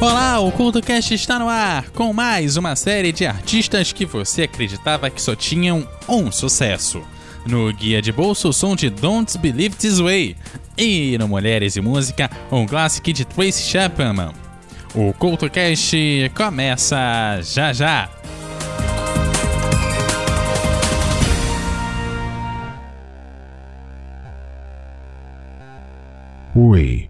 Olá, o CultoCast está no ar com mais uma série de artistas que você acreditava que só tinham um sucesso. No Guia de Bolso, o som de Don't Believe This Way. E no Mulheres e Música, um clássico de Tracy Chapman. O CultoCast começa já já. Oi.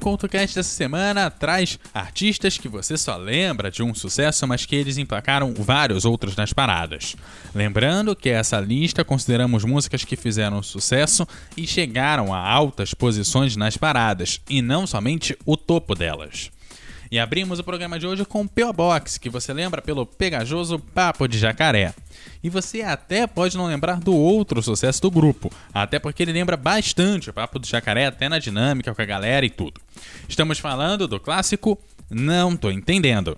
O CoutoCast dessa semana traz artistas que você só lembra de um sucesso, mas que eles emplacaram vários outros nas paradas. Lembrando que essa lista consideramos músicas que fizeram sucesso e chegaram a altas posições nas paradas, e não somente o topo delas. E abrimos o programa de hoje com o P.O. Box, que você lembra pelo pegajoso Papo de Jacaré. E você até pode não lembrar do outro sucesso do grupo, até porque ele lembra bastante o Papo do Jacaré, até na dinâmica com a galera e tudo. Estamos falando do clássico Não Tô Entendendo.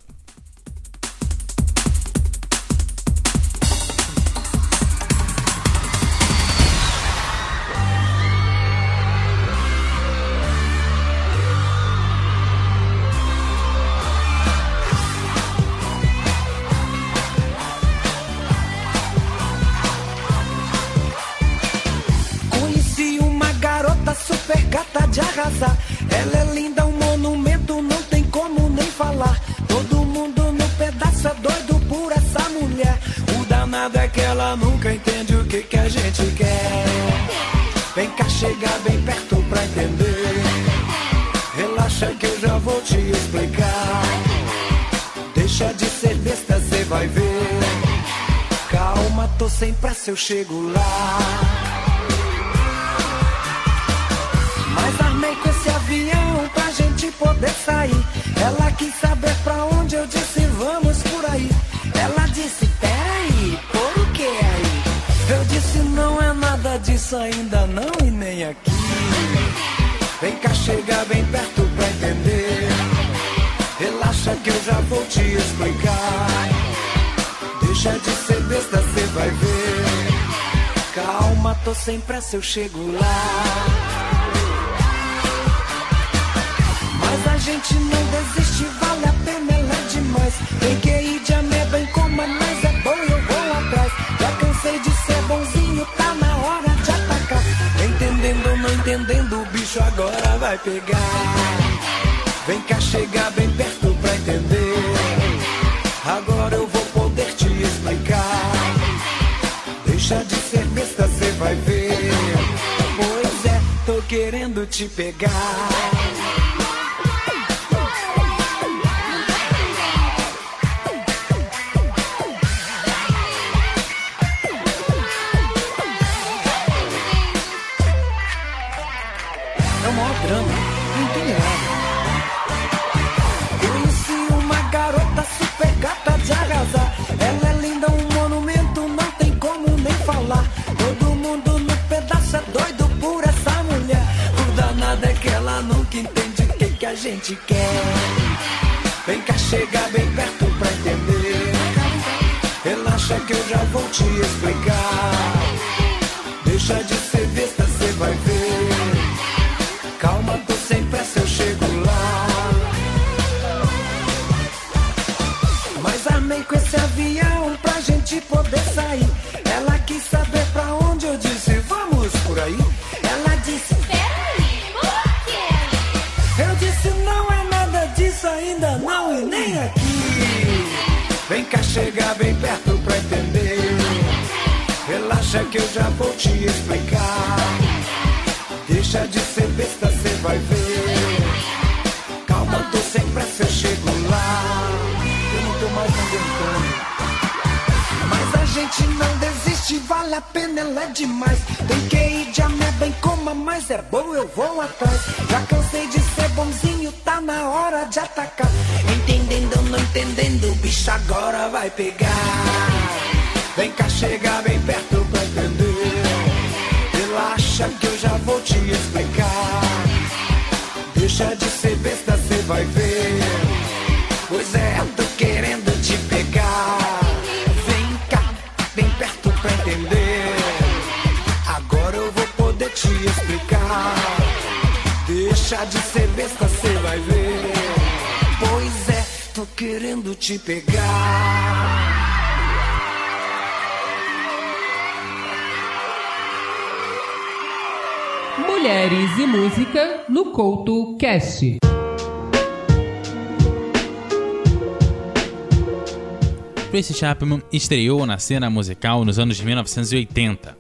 Vai ver. Calma, tô sem pressa, eu chego lá. com esse avião pra gente poder sair. Ela quis saber pra onde eu disse vamos por aí. Ela disse, peraí, por que aí? Eu disse, não é nada disso ainda não e nem aqui. Vem cá, chega bem perto pra entender. Relaxa que eu já vou te explicar. Deixa de ser besta, cê vai ver. Calma, tô sem pressa, eu chego lá. gente não desiste, vale a pena, ela é demais. Tem que ir de ameba em coma, mas é bom, eu vou atrás. Já cansei de ser bonzinho, tá na hora de atacar. Entendendo ou não entendendo, o bicho agora vai pegar. Vem cá chegar bem perto pra entender. Agora eu vou te explicar. Deixa de ser besta, cê vai ver. Pois é, tô querendo te pegar. Gente quer. Vem cá, chega bem perto pra entender. Relaxa que eu já vou te explicar. Deixa de ser besta, te explicar. Deixa de ser besta, cê vai ver. Calma, tô sem pressa, eu chego lá. Eu não tô mais aguentando. Mas a gente não desiste, vale a pena, ela é demais. Tem que ir de ameba em coma, mas é bom, eu vou atrás. Já cansei de ser bonzinho, tá na hora de atacar. Entendendo ou não entendendo, o bicho agora vai pegar. Vem cá, chega bem perto te pegar. Mulheres e Música no Couto Cast. Tracy Chapman estreou na cena musical nos anos de 1980.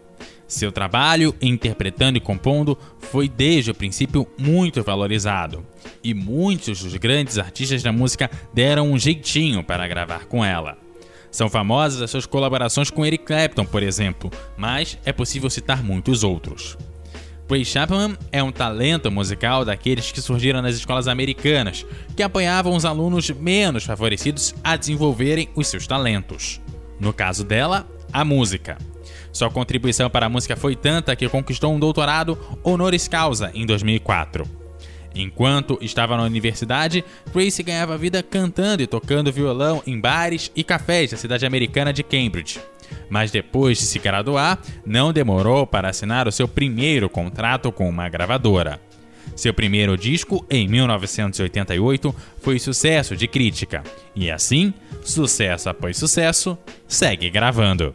Seu trabalho, interpretando e compondo, foi desde o princípio muito valorizado, e muitos dos grandes artistas da música deram um jeitinho para gravar com ela. São famosas as suas colaborações com Eric Clapton, por exemplo, mas é possível citar muitos outros. Ray Chapman é um talento musical daqueles que surgiram nas escolas americanas, que apoiavam os alunos menos favorecidos a desenvolverem os seus talentos. No caso dela, a música. Sua contribuição para a música foi tanta que conquistou um doutorado honoris causa em 2004. Enquanto estava na universidade, Tracy ganhava vida cantando e tocando violão em bares e cafés da cidade americana de Cambridge. Mas depois de se graduar, não demorou para assinar o seu primeiro contrato com uma gravadora. Seu primeiro disco, em 1988, foi sucesso de crítica, e assim, sucesso após sucesso, segue gravando.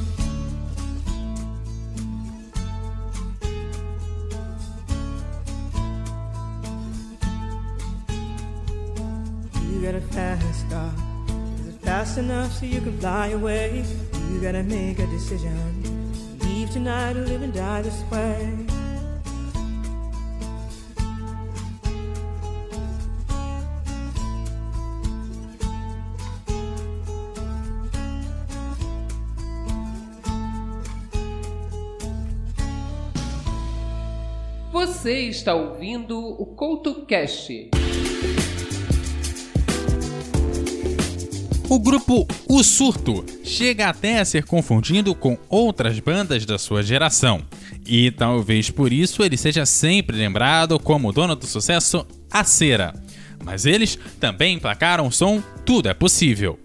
You got a fast car. Is it fast enough so you can fly away? You gotta make a decision. Leave tonight or live and die this way. Você está ouvindo o CoutoCast. O grupo O Surto chega até a ser confundido com outras bandas da sua geração. E talvez por isso ele seja sempre lembrado como o dono do sucesso A Cera. Mas eles também emplacaram o som Tudo é Possível.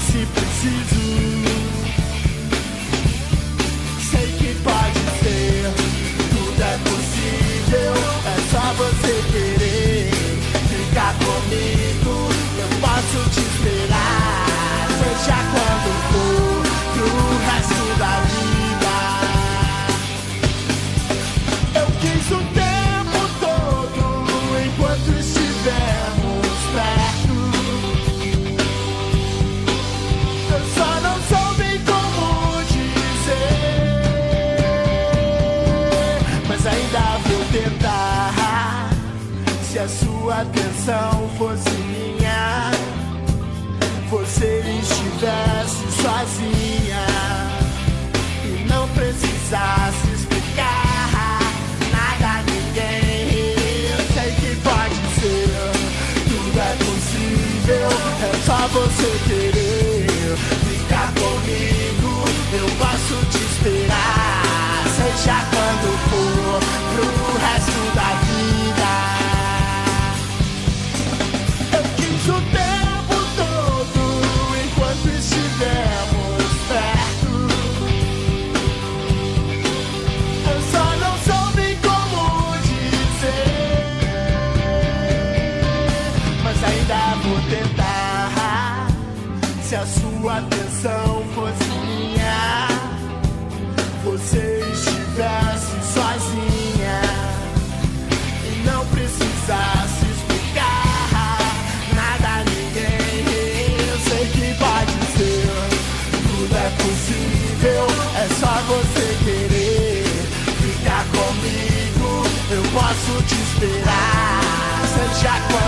Fosse preciso. Sei que pode ser, tudo é possível, é só você querer você estivesse sozinha e não precisasse explicar nada a ninguém. Eu sei que pode ser, tudo é possível, é só você querer ficar comigo. Eu posso te esperar, seja quando Eu posso te esperar, seja qual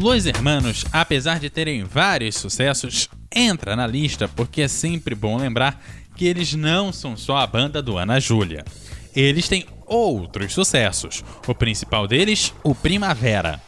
Los Hermanos, apesar de terem vários sucessos, entra na lista porque é sempre bom lembrar que eles não são só a banda do Ana Júlia. Eles têm outros sucessos. O principal deles, o Primavera.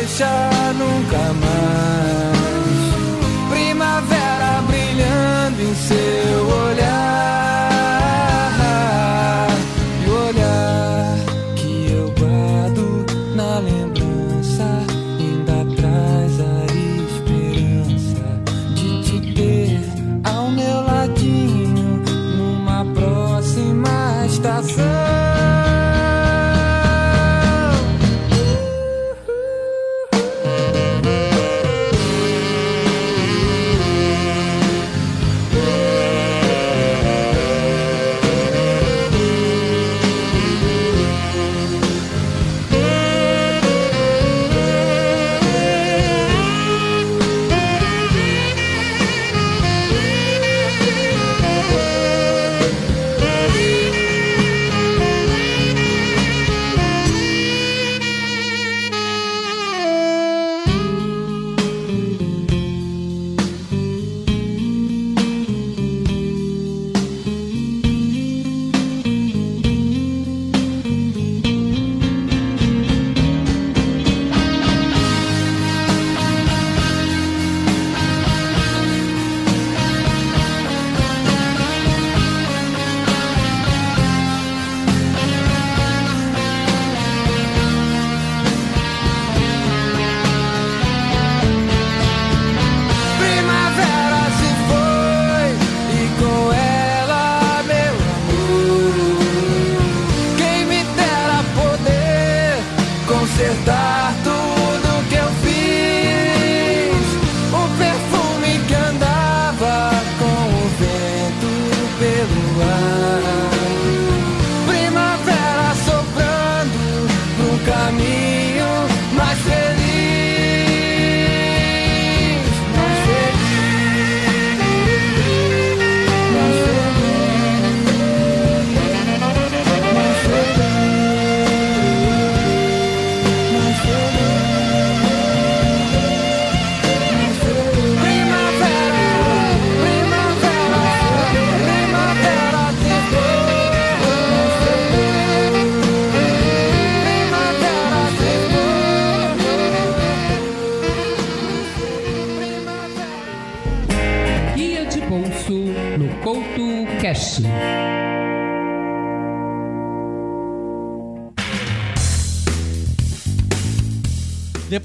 deixar nunca mais. Primavera brilhando em seu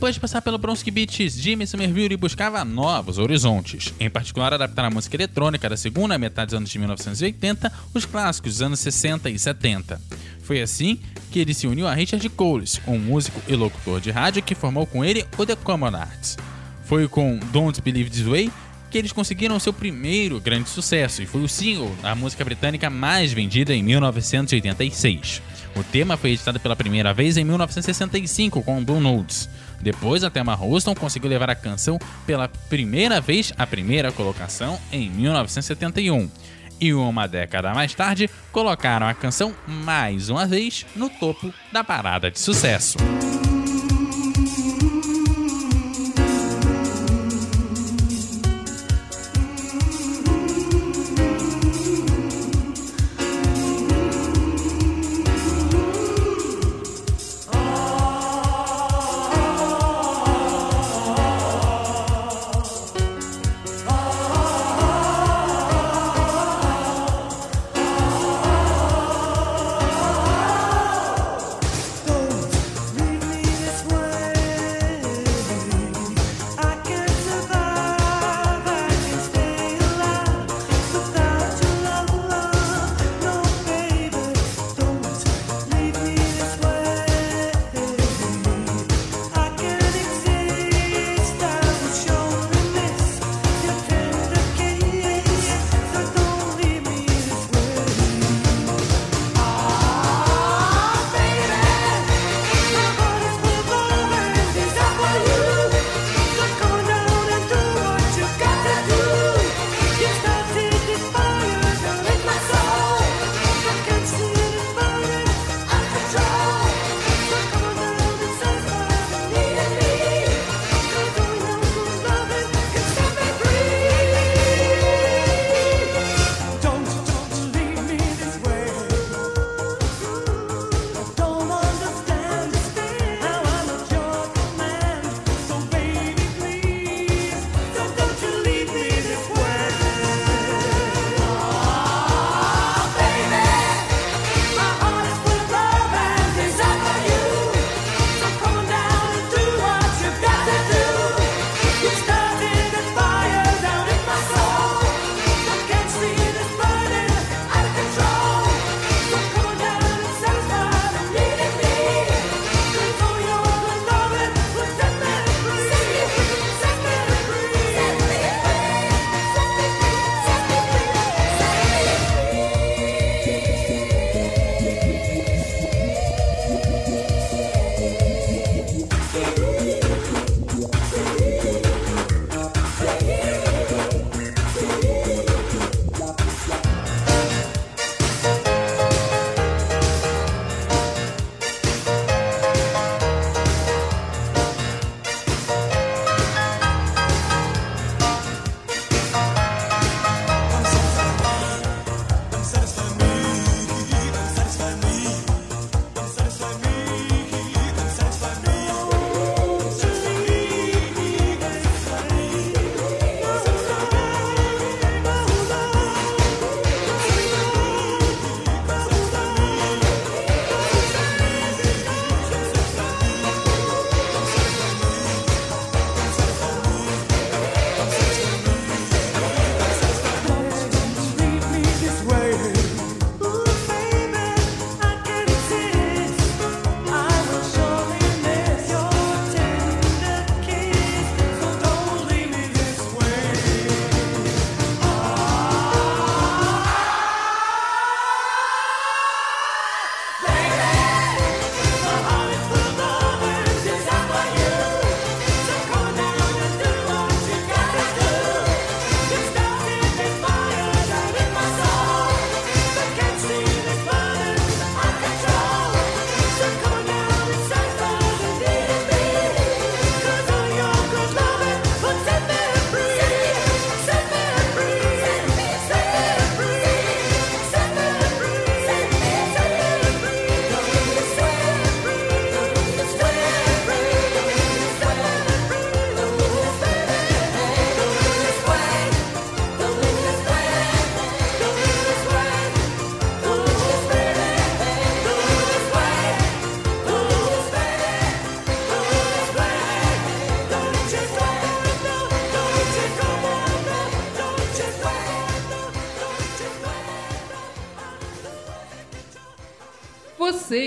Depois de passar pelo Bronski Beats, Jimmy Somerville buscava novos horizontes, em particular adaptar a música eletrônica da segunda metade dos anos de 1980, os clássicos dos anos 60 e 70. Foi assim que ele se uniu a Richard Coles, um músico e locutor de rádio que formou com ele o The Common Arts. Foi com Don't Believe This Way que eles conseguiram seu primeiro grande sucesso e foi o single da música britânica mais vendida em 1986. O tema foi editado pela primeira vez em 1965 com Blue Notes. Depois, a Thelma Houston conseguiu levar a canção pela primeira vez à primeira colocação em 1971. E uma década mais tarde, colocaram a canção mais uma vez no topo da parada de sucesso.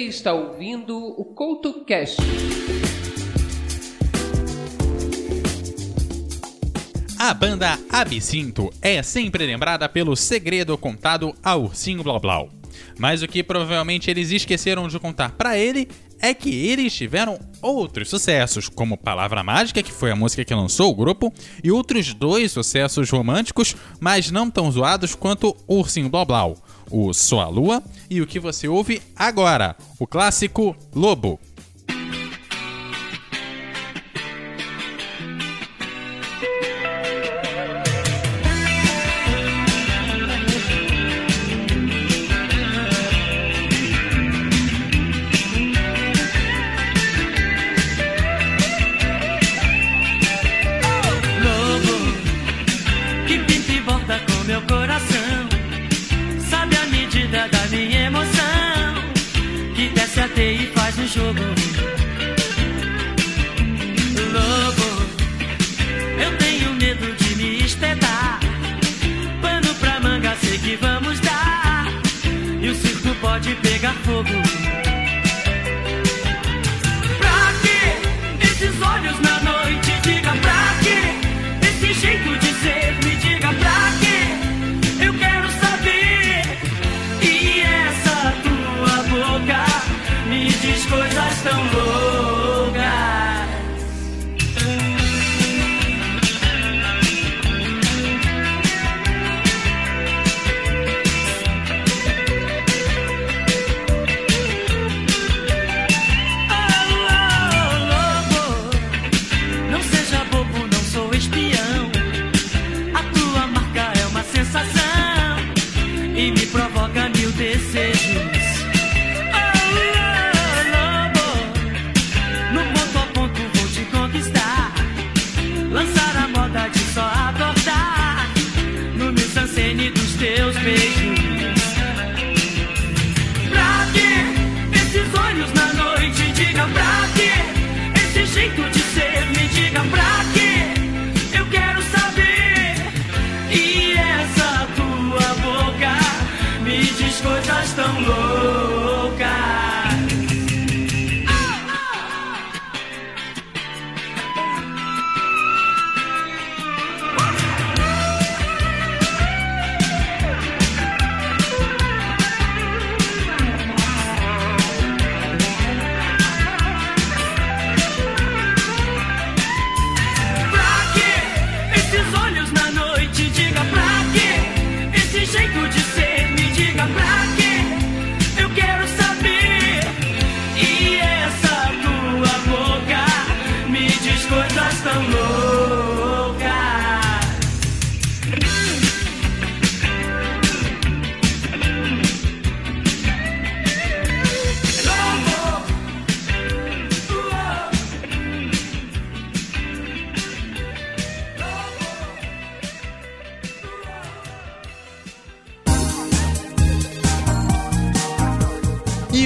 Está ouvindo o Couto Cash. A banda Absinto é sempre lembrada pelo segredo contado a Ursinho Blau Blau. Mas o que provavelmente eles esqueceram de contar pra ele é que eles tiveram outros sucessos, como Palavra Mágica, que foi a música que lançou o grupo, e outros dois sucessos românticos, mas não tão zoados quanto Ursinho Blau Blau, o Sou a Lua e o que você ouve agora, o clássico. Lobo jogo. Lobo, eu tenho medo de me espetar. Pano pra manga, sei que vamos dar. E o circo pode pegar fogo. Coisas tão loucas. Coisas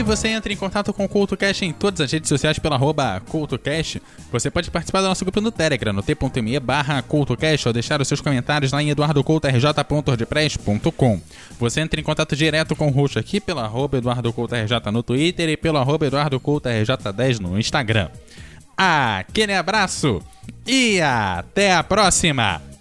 E você entra em contato com o CultoCast em todas as redes sociais pela arroba CultoCast. Você pode participar do nosso grupo no Telegram, no t.me barra CultoCast, ou deixar os seus comentários lá em eduardocoutorj.ordpress.com. Você entra em contato direto com o host aqui pela arroba EduardoCoutoRJ no Twitter e pela arroba EduardoCoutoRJ10 no Instagram. Aquele abraço e até a próxima!